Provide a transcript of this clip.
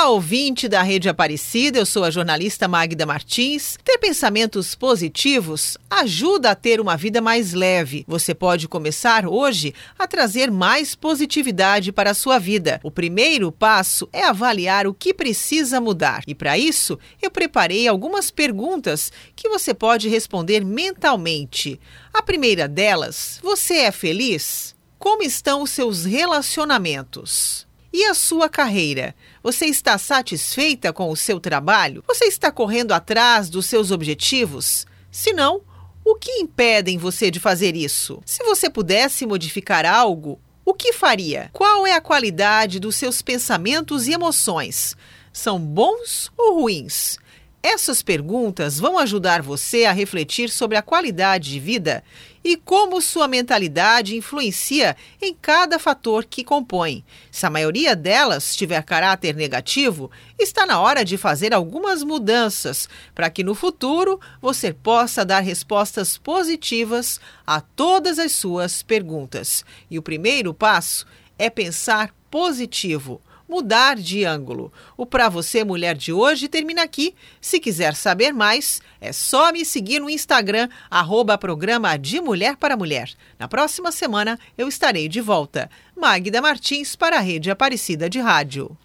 Olá, ouvinte da Rede Aparecida, eu sou a jornalista Magda Martins. Ter pensamentos positivos ajuda a ter uma vida mais leve. Você pode começar hoje a trazer mais positividade para a sua vida. O primeiro passo é avaliar o que precisa mudar. E para isso, eu preparei algumas perguntas que você pode responder mentalmente. A primeira delas: você é feliz? Como estão os seus relacionamentos? E a sua carreira? Você está satisfeita com o seu trabalho? Você está correndo atrás dos seus objetivos? Se não, o que impedem você de fazer isso? Se você pudesse modificar algo, o que faria? Qual é a qualidade dos seus pensamentos e emoções? São bons ou ruins? Essas perguntas vão ajudar você a refletir sobre a qualidade de vida e como sua mentalidade influencia em cada fator que compõe. Se a maioria delas tiver caráter negativo, está na hora de fazer algumas mudanças para que no futuro você possa dar respostas positivas a todas as suas perguntas. E o primeiro passo é pensar positivo mudar de ângulo. O Pra Você Mulher de hoje termina aqui. Se quiser saber mais, é só me seguir no Instagram, arroba programa de Mulher para Mulher. Na próxima semana eu estarei de volta. Magda Martins para a Rede Aparecida de Rádio.